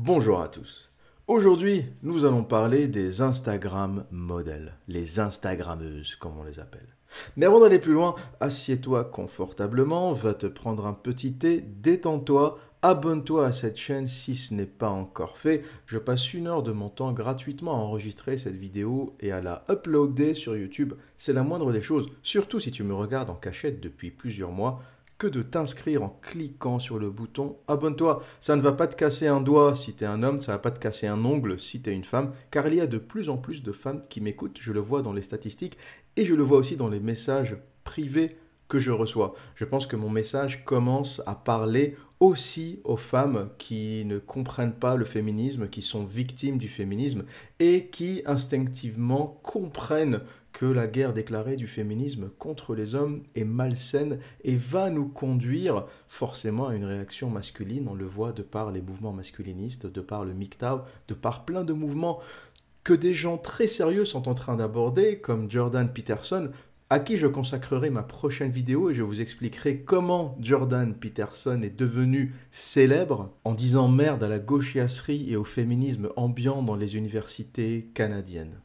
Bonjour à tous. Aujourd'hui, nous allons parler des Instagram modèles, les Instagrammeuses comme on les appelle. Mais avant d'aller plus loin, assieds-toi confortablement, va te prendre un petit thé, détends-toi, abonne-toi à cette chaîne si ce n'est pas encore fait. Je passe une heure de mon temps gratuitement à enregistrer cette vidéo et à la uploader sur YouTube. C'est la moindre des choses, surtout si tu me regardes en cachette depuis plusieurs mois que de t'inscrire en cliquant sur le bouton abonne-toi. Ça ne va pas te casser un doigt si tu un homme, ça ne va pas te casser un ongle si tu une femme, car il y a de plus en plus de femmes qui m'écoutent, je le vois dans les statistiques et je le vois aussi dans les messages privés que je reçois. Je pense que mon message commence à parler aussi aux femmes qui ne comprennent pas le féminisme, qui sont victimes du féminisme et qui instinctivement comprennent que la guerre déclarée du féminisme contre les hommes est malsaine et va nous conduire forcément à une réaction masculine. On le voit de par les mouvements masculinistes, de par le MGTOW, de par plein de mouvements que des gens très sérieux sont en train d'aborder, comme Jordan Peterson, à qui je consacrerai ma prochaine vidéo et je vous expliquerai comment Jordan Peterson est devenu célèbre en disant merde à la gauchiasserie et au féminisme ambiant dans les universités canadiennes.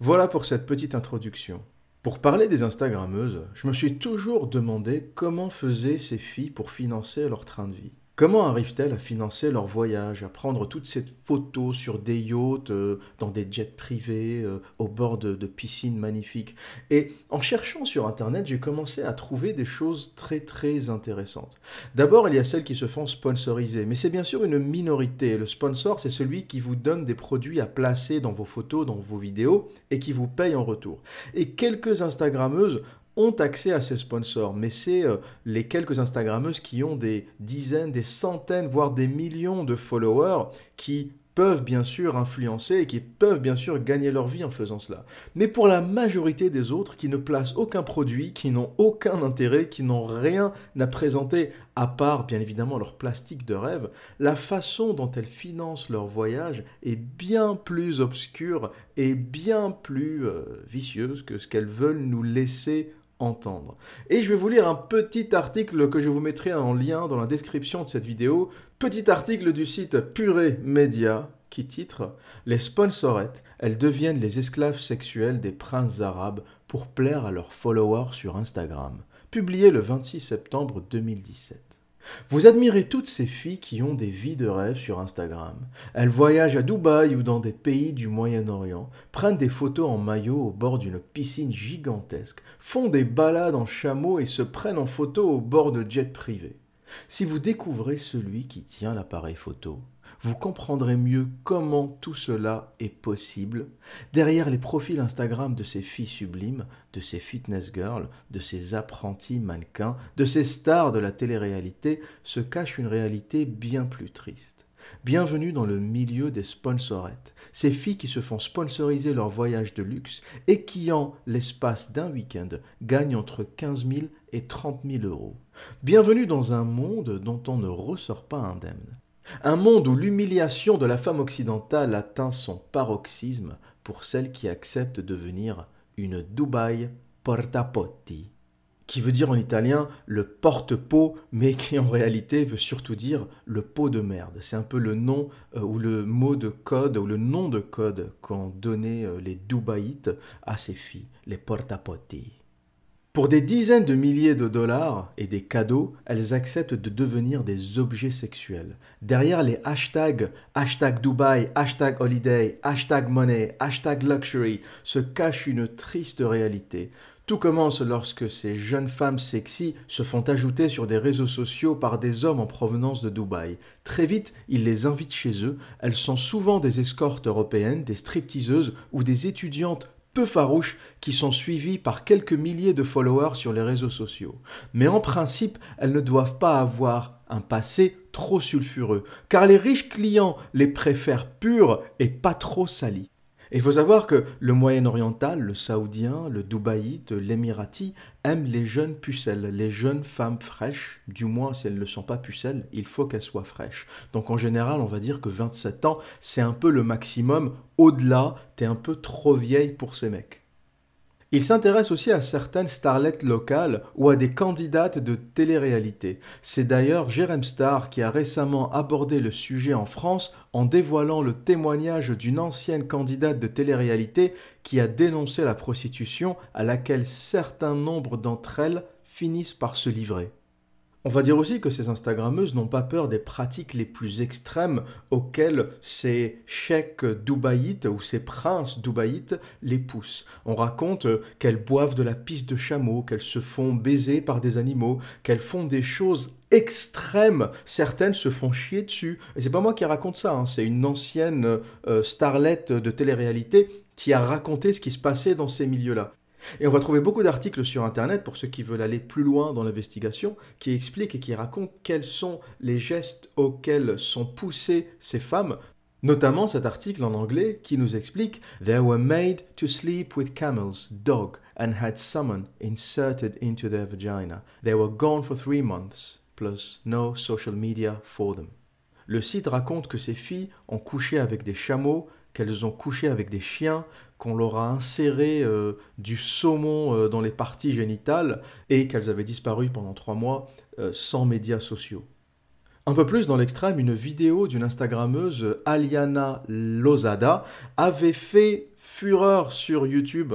Voilà pour cette petite introduction. Pour parler des Instagrammeuses, je me suis toujours demandé comment faisaient ces filles pour financer leur train de vie. Comment arrivent-elles à financer leur voyage, à prendre toutes ces photos sur des yachts, euh, dans des jets privés, euh, au bord de, de, piscines magnifiques? Et en cherchant sur Internet, j'ai commencé à trouver des choses très très intéressantes. D'abord, il y a celles qui se font sponsoriser, mais c'est bien sûr une minorité. Le sponsor, c'est celui qui vous donne des produits à placer dans vos photos, dans vos vidéos, et qui vous paye en retour. Et quelques Instagrammeuses ont accès à ces sponsors, mais c'est euh, les quelques Instagrammeuses qui ont des dizaines, des centaines, voire des millions de followers qui peuvent bien sûr influencer et qui peuvent bien sûr gagner leur vie en faisant cela. Mais pour la majorité des autres qui ne placent aucun produit, qui n'ont aucun intérêt, qui n'ont rien à présenter à part bien évidemment leur plastique de rêve, la façon dont elles financent leur voyage est bien plus obscure et bien plus euh, vicieuse que ce qu'elles veulent nous laisser entendre. Et je vais vous lire un petit article que je vous mettrai en lien dans la description de cette vidéo. Petit article du site Purée Média qui titre Les sponsorettes, elles deviennent les esclaves sexuels des princes arabes pour plaire à leurs followers sur Instagram. Publié le 26 septembre 2017. Vous admirez toutes ces filles qui ont des vies de rêve sur Instagram. Elles voyagent à Dubaï ou dans des pays du Moyen-Orient, prennent des photos en maillot au bord d'une piscine gigantesque, font des balades en chameau et se prennent en photo au bord de jets privés. Si vous découvrez celui qui tient l'appareil photo, vous comprendrez mieux comment tout cela est possible derrière les profils Instagram de ces filles sublimes, de ces fitness girls, de ces apprentis mannequins, de ces stars de la télé-réalité se cache une réalité bien plus triste. Bienvenue dans le milieu des sponsorettes, ces filles qui se font sponsoriser leur voyage de luxe et qui, en l'espace d'un week-end, gagnent entre 15 000 et 30 000 euros. Bienvenue dans un monde dont on ne ressort pas indemne. Un monde où l'humiliation de la femme occidentale atteint son paroxysme pour celle qui accepte de devenir une Dubaï portapotti, qui veut dire en italien le porte-pot, mais qui en réalité veut surtout dire le pot de merde. C'est un peu le nom euh, ou le mot de code ou le nom de code qu'ont donné euh, les Dubaïtes à ces filles, les portapotti. Pour des dizaines de milliers de dollars et des cadeaux, elles acceptent de devenir des objets sexuels. Derrière les hashtags hashtag Dubaï, hashtag holiday, hashtag money, hashtag luxury se cache une triste réalité. Tout commence lorsque ces jeunes femmes sexy se font ajouter sur des réseaux sociaux par des hommes en provenance de Dubaï. Très vite, ils les invitent chez eux. Elles sont souvent des escortes européennes, des stripteaseuses ou des étudiantes farouches qui sont suivies par quelques milliers de followers sur les réseaux sociaux. Mais en principe, elles ne doivent pas avoir un passé trop sulfureux, car les riches clients les préfèrent purs et pas trop salis. Il faut savoir que le Moyen-Oriental, le Saoudien, le Dubaïte, l'Émirati aiment les jeunes pucelles, les jeunes femmes fraîches. Du moins, si elles ne sont pas pucelles, il faut qu'elles soient fraîches. Donc en général, on va dire que 27 ans, c'est un peu le maximum. Au-delà, t'es un peu trop vieille pour ces mecs. Il s'intéresse aussi à certaines starlettes locales ou à des candidates de télé-réalité. C'est d'ailleurs Jérém Star qui a récemment abordé le sujet en France en dévoilant le témoignage d'une ancienne candidate de télé-réalité qui a dénoncé la prostitution à laquelle certains nombres d'entre elles finissent par se livrer. On va dire aussi que ces Instagrammeuses n'ont pas peur des pratiques les plus extrêmes auxquelles ces chèques dubaïtes ou ces princes dubaïtes les poussent. On raconte qu'elles boivent de la piste de chameau, qu'elles se font baiser par des animaux, qu'elles font des choses extrêmes. Certaines se font chier dessus. Et c'est pas moi qui raconte ça, hein. c'est une ancienne euh, starlette de télé-réalité qui a raconté ce qui se passait dans ces milieux-là. Et on va trouver beaucoup d'articles sur Internet, pour ceux qui veulent aller plus loin dans l'investigation, qui expliquent et qui racontent quels sont les gestes auxquels sont poussées ces femmes, notamment cet article en anglais qui nous explique They were made to sleep with camels, dog, and had someone inserted into their vagina. They were gone for three months, plus no social media for them. Le site raconte que ces filles ont couché avec des chameaux, qu'elles ont couché avec des chiens, qu'on leur a inséré euh, du saumon euh, dans les parties génitales et qu'elles avaient disparu pendant trois mois euh, sans médias sociaux. Un peu plus dans l'extrême, une vidéo d'une Instagrammeuse, Aliana Lozada, avait fait fureur sur YouTube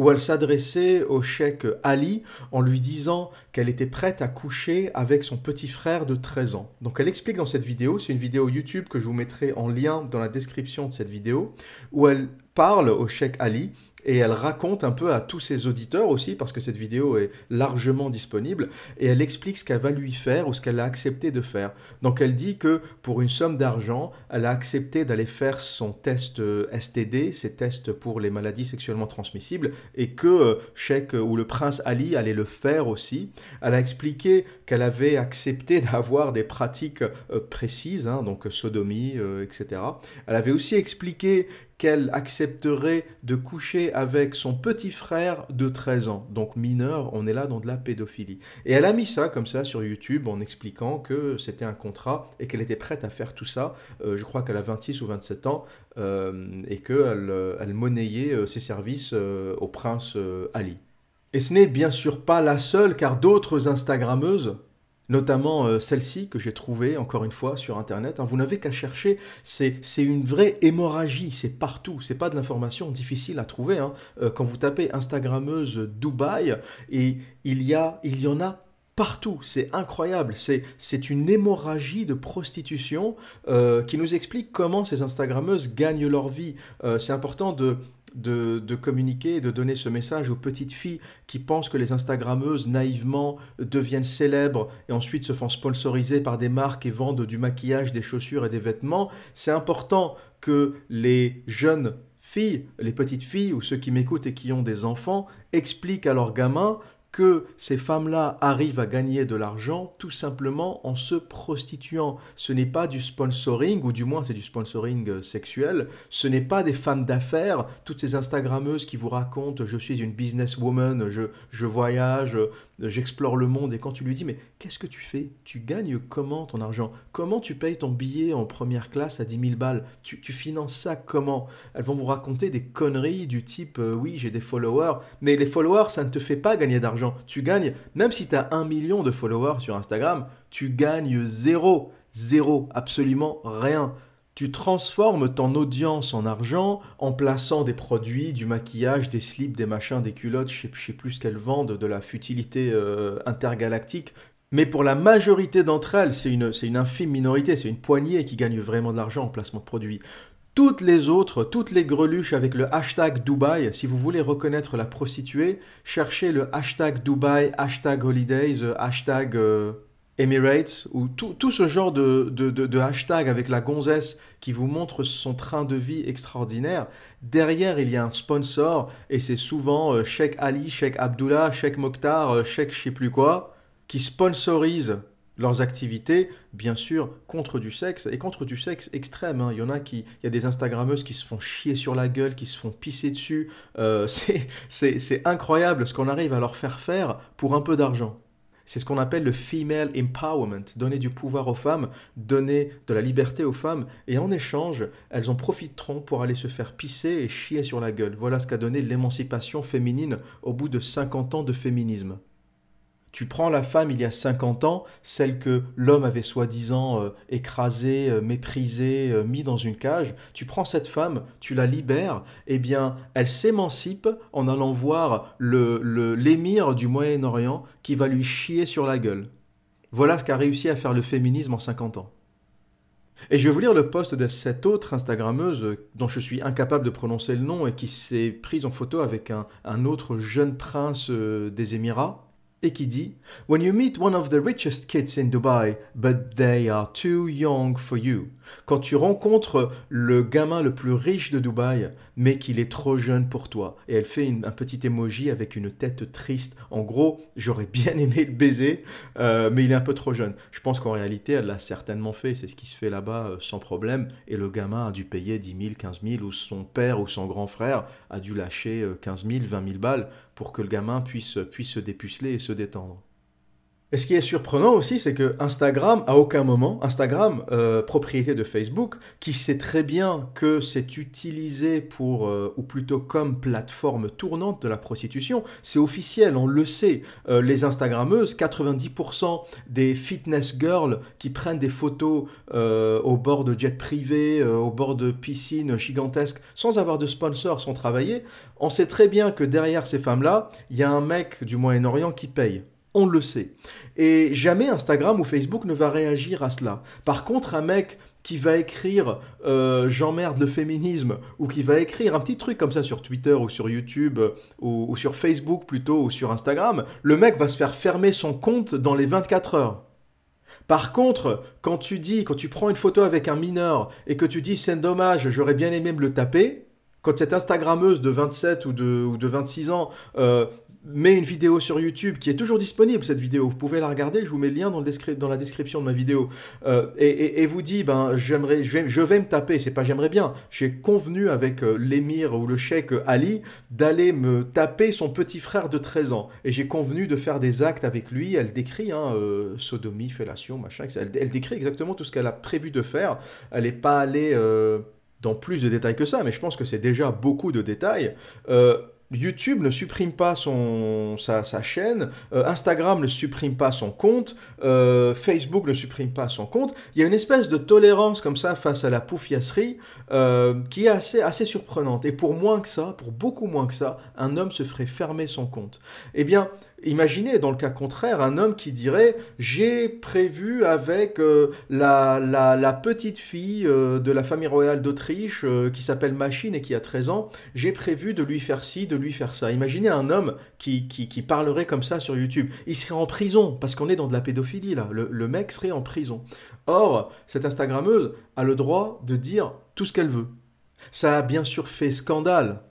où elle s'adressait au cheikh Ali en lui disant qu'elle était prête à coucher avec son petit frère de 13 ans. Donc elle explique dans cette vidéo, c'est une vidéo YouTube que je vous mettrai en lien dans la description de cette vidéo, où elle parle au cheikh Ali et elle raconte un peu à tous ses auditeurs aussi, parce que cette vidéo est largement disponible, et elle explique ce qu'elle va lui faire ou ce qu'elle a accepté de faire. Donc elle dit que pour une somme d'argent, elle a accepté d'aller faire son test euh, STD, ses tests pour les maladies sexuellement transmissibles, et que euh, Sheikh ou le prince Ali allait le faire aussi. Elle a expliqué qu'elle avait accepté d'avoir des pratiques euh, précises, hein, donc sodomie, etc. Elle avait aussi expliqué qu'elle accepterait de coucher avec son petit frère de 13 ans. Donc mineur, on est là dans de la pédophilie. Et elle a mis ça comme ça sur YouTube en expliquant que c'était un contrat et qu'elle était prête à faire tout ça. Euh, je crois qu'elle a 26 ou 27 ans euh, et qu'elle elle monnayait euh, ses services au prince Ali. Et ce n'est bien sûr pas la seule car d'autres Instagrammeuses notamment euh, celle-ci que j'ai trouvée encore une fois sur internet. Hein. vous n'avez qu'à chercher, c'est une vraie hémorragie, c'est partout, c'est pas de l'information difficile à trouver. Hein. Euh, quand vous tapez Instagrammeuse Dubaï, et il y, a, il y en a partout, c'est incroyable, c'est une hémorragie de prostitution euh, qui nous explique comment ces Instagrammeuses gagnent leur vie. c'est important de, de, communiquer et de donner ce message aux petites filles qui pensent que les Instagrammeuses naïvement deviennent célèbres et ensuite se font sponsoriser par des marques et vendent du maquillage, des chaussures et des vêtements. C'est important que les jeunes filles, les petites filles ou ceux qui m'écoutent et qui ont des enfants expliquent à leurs gamins que ces femmes-là arrivent à gagner de l'argent tout simplement en se prostituant. Ce n'est pas du sponsoring, ou du moins c'est du sponsoring euh, sexuel, ce n'est pas des femmes d'affaires, toutes ces Instagrammeuses qui vous racontent je suis une businesswoman, je, je voyage, j'explore le monde, et quand tu lui dis mais qu'est-ce que tu fais? Tu gagnes comment ton argent? Comment tu payes ton billet en première classe à 10 000 balles? Tu, tu, finances ça comment? Elles vont vous raconter des conneries du type euh, oui j'ai des followers, mais les followers ça ne te fait pas gagner d'argent tu gagnes, même si tu as un million de followers sur Instagram, tu gagnes zéro. Zéro, absolument rien. Tu transformes ton audience en argent en plaçant des produits, du maquillage, des slips, des machins, des culottes, je sais, sais plus ce qu'elles vendent, de la futilité euh, intergalactique. Mais pour la majorité d'entre elles, c'est une, infime minorité, c'est une poignée qui gagne vraiment de l'argent en placement de produits. Toutes les autres, toutes les greluches avec le hashtag Dubaï, si vous voulez reconnaître la prostituée, cherchez le hashtag Dubaï, hashtag Holidays, euh, hashtag euh, Emirates, ou tout, ce genre de, de, hashtag avec la gonzesse qui vous montre son train de vie extraordinaire. Derrière, il y a un sponsor, et c'est souvent euh, Sheikh Ali, Sheikh Abdullah, Sheikh Mokhtar, Sheikh je sais plus quoi, qui sponsorise leurs activités, bien sûr, contre du sexe, et contre du sexe extrême. Hein. Il y en a qui, il y a des Instagrammeuses qui se font chier sur la gueule, qui se font pisser dessus. Euh, c'est incroyable ce qu'on arrive à leur faire faire pour un peu d'argent. C'est ce qu'on appelle le female empowerment, donner du pouvoir aux femmes, donner de la liberté aux femmes, et en échange, elles en profiteront pour aller se faire pisser et chier sur la gueule. Voilà ce qu'a donné l'émancipation féminine au bout de 50 ans de féminisme. Tu prends la femme il y a 50 ans, celle que l'homme avait soi-disant euh, écrasée, euh, méprisée, euh, mis dans une cage, tu prends cette femme, tu la libères, eh bien elle s'émancipe en allant voir l'émir le, du Moyen-Orient qui va lui chier sur la gueule. Voilà ce qu'a réussi à faire le féminisme en 50 ans. Et je vais vous lire le post de cette autre Instagrammeuse dont je suis incapable de prononcer le nom et qui s'est prise en photo avec un autre jeune prince des Émirats et qui dit When you meet one of the richest kids in Dubai, but they are too young for you. Quand tu rencontres le gamin le plus riche de Dubaï, mais qu'il est trop jeune pour toi. Et elle fait un petit emoji avec une tête triste. En gros, j'aurais bien aimé le baiser, euh, mais il est un peu trop jeune. Je pense qu'en réalité, elle l'a certainement fait. C'est ce qui se fait là-bas euh, sans problème. Et le gamin a dû payer 10 000, 15 000, ou son père ou son grand frère a dû lâcher 15 000, 20 000 balles pour que le gamin puisse, se dépuceler et se détendre. Et ce qui est surprenant aussi, c'est que Instagram, à aucun moment, Instagram, euh, propriété de Facebook, qui sait très bien que c'est utilisé pour, euh, ou plutôt comme plateforme tournante de la prostitution, c'est officiel, on le sait. Euh, les Instagrammeuses, 90% des fitness girls qui prennent des photos au bord de jets privés, au bord de piscines gigantesques, sans avoir de sponsor, sans travailler, on sait très bien que derrière ces femmes-là, il y a un mec du Moyen-Orient qui paye. On le sait. Et jamais Instagram ou Facebook ne va réagir à cela. Par contre, un mec qui va écrire euh, j'emmerde le féminisme ou qui va écrire un petit truc comme ça sur Twitter ou sur YouTube euh, ou, sur Facebook plutôt ou sur Instagram, le mec va se faire fermer son compte dans les 24 heures. Par contre, quand tu dis, quand tu prends une photo avec un mineur et que tu dis c'est dommage, j'aurais bien aimé me le taper, quand cette Instagrammeuse de 27 ou de, ou de 26 ans euh, met une vidéo sur YouTube qui est toujours disponible, cette vidéo. Vous pouvez la regarder, je vous mets le lien dans, le dans la description de ma vidéo. Euh, et, vous dit, ben, j'aimerais, je vais, je vais me taper, c'est pas j'aimerais bien. J'ai convenu avec euh, l'émir ou le cheikh Ali d'aller me taper son petit frère de 13 ans. Et j'ai convenu de faire des actes avec lui. Elle décrit, hein, euh, sodomie, fellation, machin. Elle, elle, décrit exactement tout ce qu'elle a prévu de faire. Elle n'est pas allée dans plus de détails que ça, mais je pense que c'est déjà beaucoup de détails. YouTube ne supprime pas son, sa, chaîne, euh, Instagram ne supprime pas son compte, euh, Facebook ne supprime pas son compte. Il y a une espèce de tolérance comme ça face à la poufiasserie euh, qui est assez, assez surprenante. Et pour moins que ça, pour beaucoup moins que ça, un homme se ferait fermer son compte. Eh bien, Imaginez dans le cas contraire un homme qui dirait j'ai prévu avec euh, la, la, petite fille euh, de la famille royale d'Autriche euh, qui s'appelle Machine et qui a 13 ans, j'ai prévu de lui faire ci, de lui faire ça. Imaginez un homme qui, qui, qui parlerait comme ça sur YouTube. Il serait en prison parce qu'on est dans de la pédophilie là. Le, le mec serait en prison. Or, cette Instagrammeuse a le droit de dire tout ce qu'elle veut. Ça a bien sûr fait scandale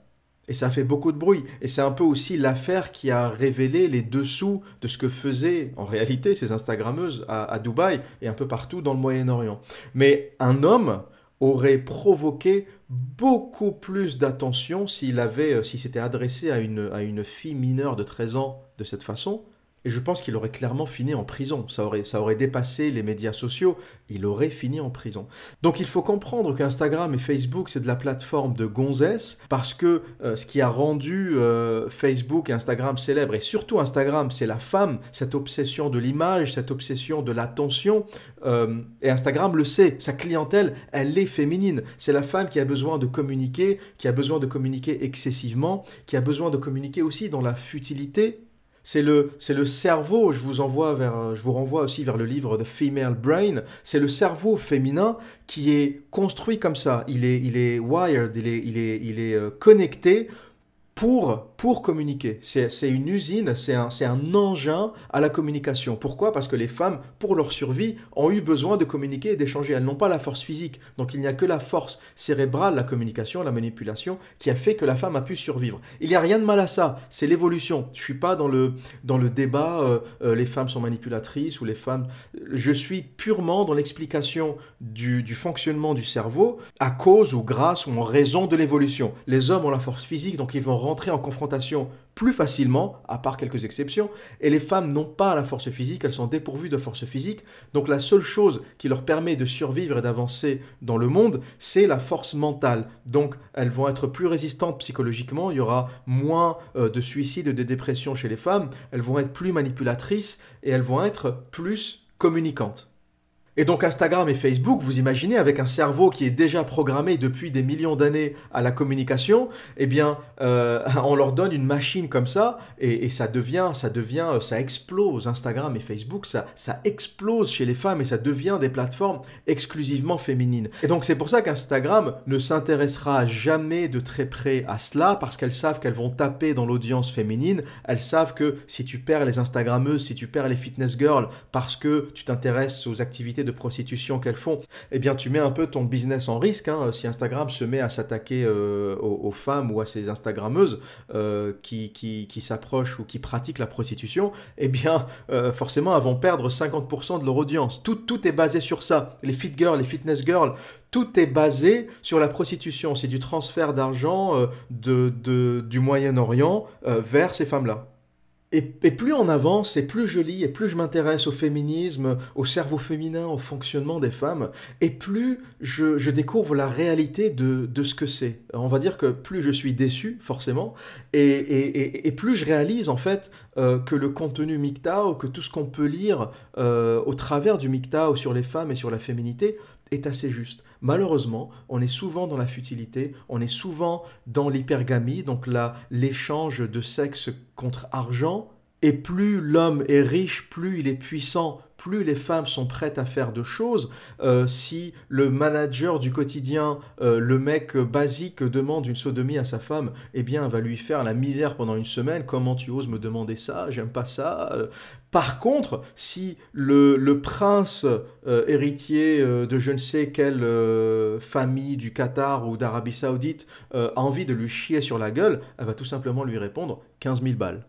et ça a fait beaucoup de bruit. Et c'est un peu aussi l'affaire qui a révélé les dessous de ce que faisaient en réalité ces Instagrammeuses à, Dubaï et un peu partout dans le Moyen-Orient. Mais un homme aurait provoqué beaucoup plus d'attention s'il avait, euh, s'il s'était adressé à une, à une fille mineure de 13 ans de cette façon, et je pense qu'il aurait clairement fini en prison. Ça aurait, ça aurait dépassé les médias sociaux. Il aurait fini en prison. Donc il faut comprendre qu'Instagram et Facebook, c'est de la plateforme de gonzesse, parce que euh, ce qui a rendu euh, Facebook et Instagram célèbres, et surtout Instagram, c'est la femme, cette obsession de l'image, cette obsession de l'attention. Euh, et Instagram le sait, sa clientèle, elle est féminine. C'est la femme qui a besoin de communiquer, qui a besoin de communiquer excessivement, qui a besoin de communiquer aussi dans la futilité c'est le, cerveau, je vous, envoie vers, je vous renvoie aussi vers le livre The Female Brain, c'est le cerveau féminin qui est construit comme ça, il est, il est wired, il est, il est, il est euh, connecté pour, pour communiquer. C'est une usine, c'est un, engin à la communication. Pourquoi? Parce que les femmes, pour leur survie, ont eu besoin de communiquer et d'échanger. Elles n'ont pas la force physique. Donc il n'y a que la force cérébrale, la communication, la manipulation, qui a fait que la femme a pu survivre. Il n'y a rien de mal à ça. C'est l'évolution. Je suis pas dans le, débat, euh, euh, les femmes sont manipulatrices ou les femmes... Je suis purement dans l'explication du fonctionnement du cerveau à cause ou grâce ou en raison de l'évolution. Les hommes ont la force physique, donc ils vont rentrer en confrontation plus facilement, à part quelques exceptions, et les femmes n'ont pas la force physique, elles sont dépourvues de force physique, donc la seule chose qui leur permet de survivre et d'avancer dans le monde, c'est la force mentale. Donc elles vont être plus résistantes psychologiquement, il y aura moins euh, de suicides et de dépressions chez les femmes, elles vont être plus manipulatrices et elles vont être plus communicantes. Et donc Instagram et Facebook, vous imaginez, avec un cerveau qui est déjà programmé depuis des millions d'années à la communication, eh bien, euh, on leur donne une machine comme ça, et, ça devient, ça devient, ça explose. Instagram et Facebook, ça, ça explose chez les femmes et ça devient des plateformes exclusivement féminines. Et donc c'est pour ça qu'Instagram ne s'intéressera jamais de très près à cela, parce qu'elles savent qu'elles vont taper dans l'audience féminine. Elles savent que si tu perds les Instagrammeuses, si tu perds les fitness girls, parce que tu t'intéresses aux activités de prostitution qu'elles font, eh bien tu mets un peu ton business en risque. Hein. Si Instagram se met à s'attaquer euh, aux, femmes ou à ces Instagrammeuses euh, qui, qui, s'approchent ou qui pratiquent la prostitution, eh bien euh, forcément elles vont perdre 50% de leur audience. Tout, tout est basé sur ça. Les fit girls, les fitness girls, tout est basé sur la prostitution. C'est du transfert d'argent de, de, du Moyen-Orient vers ces femmes-là. Et, plus on avance, et plus je lis, et plus je m'intéresse au féminisme, au cerveau féminin, au fonctionnement des femmes, et plus je, découvre la réalité de, ce que c'est. On va dire que plus je suis déçu, forcément, et, plus je réalise en fait euh, que le contenu MGTOW, que tout ce qu'on peut lire euh, au travers du MGTOW sur les femmes et sur la féminité, est assez juste. Malheureusement, on est souvent dans la futilité, on est souvent dans l'hypergamie, donc l'échange de sexe contre argent, et plus l'homme est riche, plus il est puissant, plus les femmes sont prêtes à faire de choses. Euh, si le manager du quotidien, euh, le mec basique demande une sodomie à sa femme, eh bien, elle va lui faire la misère pendant une semaine. Comment tu oses me demander ça? J'aime pas ça. Euh, par contre, si le, le prince héritier de je ne sais quelle famille du Qatar ou d'Arabie Saoudite a envie de lui chier sur la gueule, elle va tout simplement lui répondre 15 000 balles.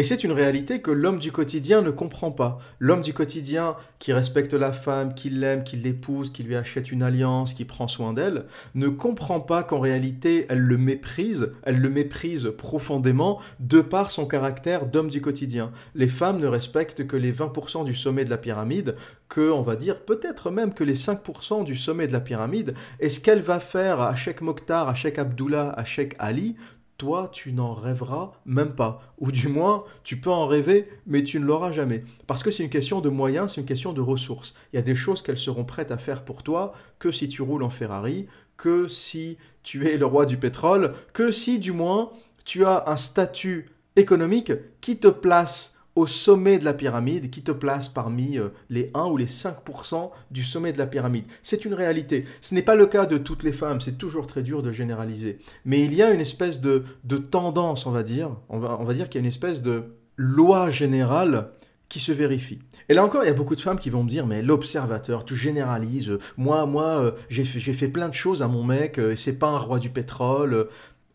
Et c'est une réalité que l'homme du quotidien ne comprend pas. L'homme du quotidien qui respecte la femme, qui l'aime, qui l'épouse, qui lui achète une alliance, qui prend soin d'elle, ne comprend pas qu'en réalité elle le méprise, elle le méprise profondément de par son caractère d'homme du quotidien. Les femmes ne respectent que les 20% du sommet de la pyramide, que, on va dire, peut-être même que les 5% du sommet de la pyramide. Et ce qu'elle va faire à Sheikh Mokhtar, à Sheikh Abdullah, à Sheikh Ali, toi, tu n'en rêveras même pas. Ou du moins, tu peux en rêver, mais tu ne l'auras jamais. Parce que c'est une question de moyens, c'est une question de ressources. Il y a des choses qu'elles seront prêtes à faire pour toi que si tu roules en Ferrari, que si tu es le roi du pétrole, que si du moins tu as un statut économique qui te place au sommet de la pyramide, qui te place parmi euh, les 1 ou les 5% du sommet de la pyramide. C'est une réalité. Ce n'est pas le cas de toutes les femmes, c'est toujours très dur de généraliser. Mais il y a une espèce de, tendance, on va dire, on va, on va dire qu'il y a une espèce de loi générale qui se vérifie. Et là encore, il y a beaucoup de femmes qui vont me dire, mais l'observateur, tu généralises, moi, moi, euh, j'ai fait, fait, plein de choses à mon mec, euh, c'est pas un roi du pétrole.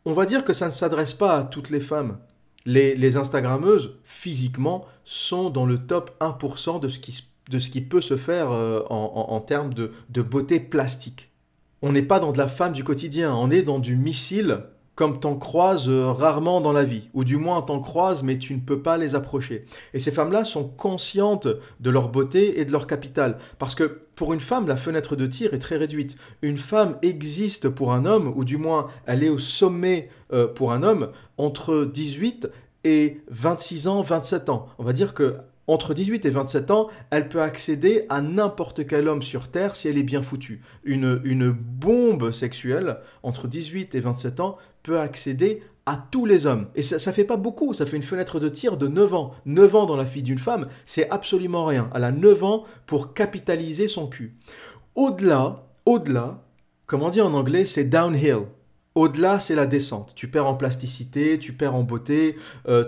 On va dire que ça ne s'adresse pas à toutes les femmes. Les, Instagrammeuses, physiquement, sont dans le top 1% de ce qui, de ce qui peut se faire euh, en, termes de, de beauté plastique. On n'est pas dans de la femme du quotidien, on est dans du missile comme t'en croises euh, rarement dans la vie, ou du moins t'en croises mais tu ne peux pas les approcher. Et ces femmes-là sont conscientes de leur beauté et de leur capital, parce que pour une femme, la fenêtre de tir est très réduite. Une femme existe pour un homme, ou du moins elle est au sommet euh, pour un homme, entre 18 et 26 ans, 27 ans. On va dire que entre 18 et 27 ans, elle peut accéder à n'importe quel homme sur Terre si elle est bien foutue. Une, bombe sexuelle, entre 18 et 27 ans, peut accéder à tous les hommes. Et ça, ne fait pas beaucoup, ça fait une fenêtre de tir de 9 ans. 9 ans dans la vie d'une femme, c'est absolument rien. Elle a 9 ans pour capitaliser son cul. Au-delà, au-delà, comment dire en anglais, c'est downhill. Au-delà, c'est la descente. Tu perds en plasticité, tu perds en beauté, euh,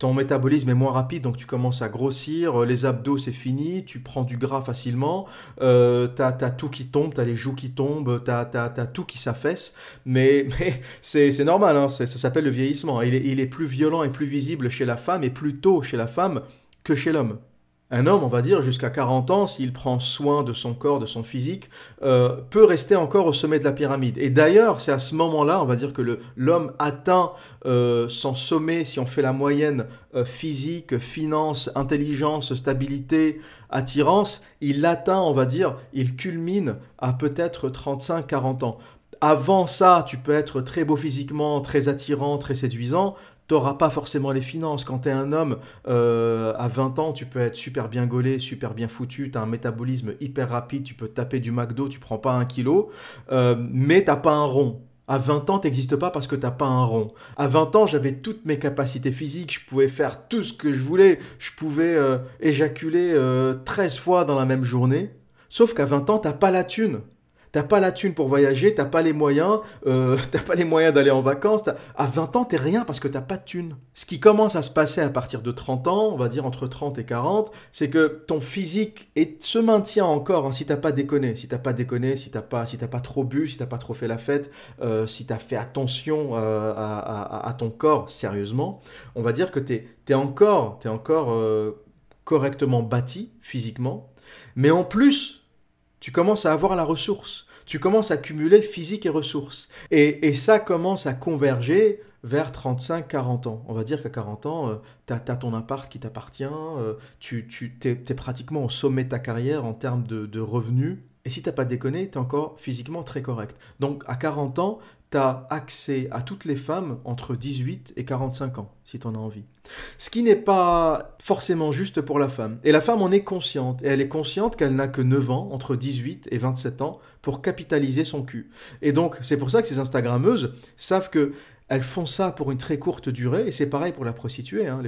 ton métabolisme est moins rapide, donc tu commences à grossir. Euh, les abdos, c'est fini, tu prends du gras facilement. Euh, t'as as tout qui tombe, t'as les joues qui tombent, t'as as, tout qui s'affaisse. Mais, mais c'est normal, hein, ça s'appelle le vieillissement. Il est, il est plus violent et plus visible chez la femme, et plus tôt chez la femme que chez l'homme. Un homme, on va dire, jusqu'à 40 ans, s'il prend soin de son corps, de son physique, euh, peut rester encore au sommet de la pyramide. Et d'ailleurs, c'est à ce moment-là, on va dire que l'homme atteint euh, son sommet, si on fait la moyenne euh, physique, finance, intelligence, stabilité, attirance, il atteint, on va dire, il culmine à peut-être 35-40 ans. Avant ça, tu peux être très beau physiquement, très attirant, très séduisant t'auras pas forcément les finances. Quand tu es un homme, euh, à 20 ans, tu peux être super bien gaulé, super bien foutu, tu as un métabolisme hyper rapide, tu peux taper du McDo, tu prends pas un kilo, euh, mais t'as pas un rond. À 20 ans, t'existes pas parce que t'as pas un rond. À 20 ans, j'avais toutes mes capacités physiques, je pouvais faire tout ce que je voulais, je pouvais euh, éjaculer 13 fois dans la même journée. Sauf qu'à 20 ans, t'as pas la thune. T'as pas la thune pour voyager, t'as pas les moyens, euh, t'as pas les moyens d'aller en vacances. À 20 ans, t'es rien parce que t'as pas de thune. Ce qui commence à se passer à partir de 30 ans, on va dire entre 30 et 40, c'est que ton physique se maintient encore hein, si t'as pas déconné. Si t'as pas déconné, si t'as pas, si pas trop bu, si t'as pas trop fait la fête, euh, si t'as fait attention euh, à, ton corps sérieusement, on va dire que t'es es encore, es encore correctement bâti physiquement. Mais en plus, tu commences à avoir la ressource tu commences à cumuler physique et ressources. Et, ça commence à converger vers 35-40 ans. On va dire qu'à 40 ans, euh, tu as, ton appart qui t'appartient, euh, tu, tu es, pratiquement au sommet de ta carrière en termes de, revenus. Et si t'as pas déconné, tu es encore physiquement très correct. Donc à 40 ans, tu as accès à toutes les femmes entre 18 et 45 ans, si tu en as envie. Ce qui n'est pas forcément juste pour la femme. Et la femme en est consciente. Et elle est consciente qu'elle n'a que 9 ans, entre 18 et 27 ans, pour capitaliser son cul. Et donc, c'est pour ça que ces Instagrammeuses savent que elles font ça pour une très courte durée, et c'est pareil pour la prostituée. Hein.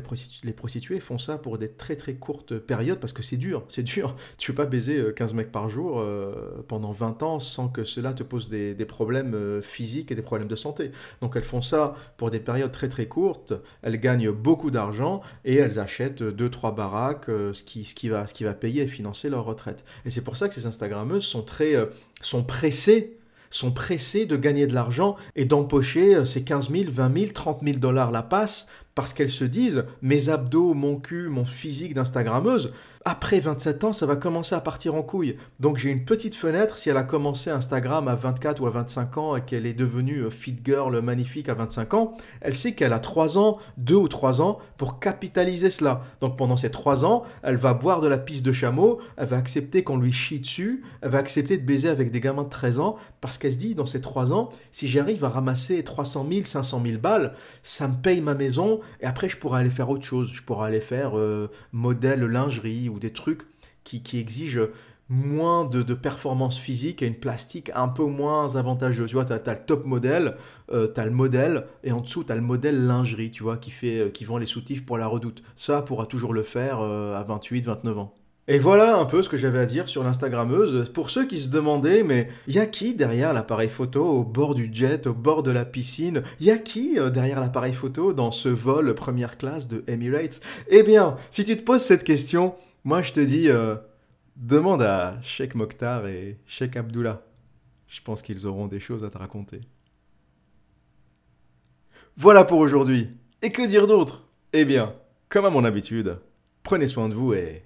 Les, prostituées font ça pour des très très courtes périodes, parce que c'est dur, c'est dur. Tu ne peux pas baiser 15 euh, mecs par jour euh, pendant 20 ans sans que cela te pose des, problèmes euh, physiques et des problèmes de santé. Donc elles font ça pour des périodes très très courtes, elles gagnent beaucoup d'argent, et elles achètent 2-3 baraques, ce, qui, ce, qui va, ce qui va payer et financer leur retraite. Et c'est pour ça que ces Instagrammeuses sont très... sont pressées sont pressés de gagner de l'argent et d'empocher euh, ces 15 000, 20 000, 30 000 dollars la passe parce qu'elles se disent mes abdos, mon cul, mon physique d'Instagrammeuse, après 27 ans, ça va commencer à partir en couille. Donc j'ai une petite fenêtre, si elle a commencé Instagram à 24 ou à 25 ans et qu'elle est devenue euh, fit girl magnifique à 25 ans, elle sait qu'elle a 3 ans, 2 ou 3 ans pour capitaliser cela. Donc pendant ces 3 ans, elle va boire de la pisse de chameau, elle va accepter qu'on lui chie dessus, elle va accepter de baiser avec des gamins de 13 ans parce qu'elle se dit dans ces 3 ans, si j'arrive à ramasser 300 000, 500 000 balles, ça me paye ma maison et après je pourrais aller faire autre chose. Je pourrais aller faire euh, modèle lingerie ou des trucs qui, exigent moins de, performance physique et une plastique un peu moins avantageuse. Tu vois, tu as, le top modèle, euh, tu as le modèle, et en dessous, tu as le modèle lingerie, tu vois, qui, fait, euh, qui vend les soutifs pour la redoute. Ça pourra toujours le faire euh, à 28, 29 ans. Et voilà un peu ce que j'avais à dire sur l'Instagrammeuse. Pour ceux qui se demandaient, mais y a qui derrière l'appareil photo au bord du jet, au bord de la piscine? Y a qui derrière l'appareil photo dans ce vol première classe de Emirates? Eh bien, si tu te poses cette question, moi, je te dis, euh, demande à Sheikh Mokhtar et Sheikh Abdullah. Je pense qu'ils auront des choses à te raconter. Voilà pour aujourd'hui. Et que dire d'autre? Eh bien, comme à mon habitude, prenez soin de vous et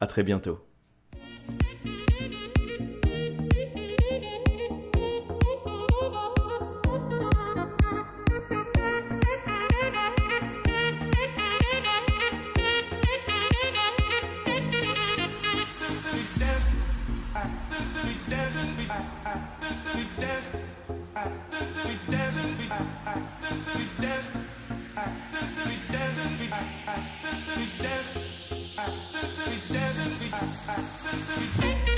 à très bientôt. We dancing, we, we dancing, we, we dancing, Thank we.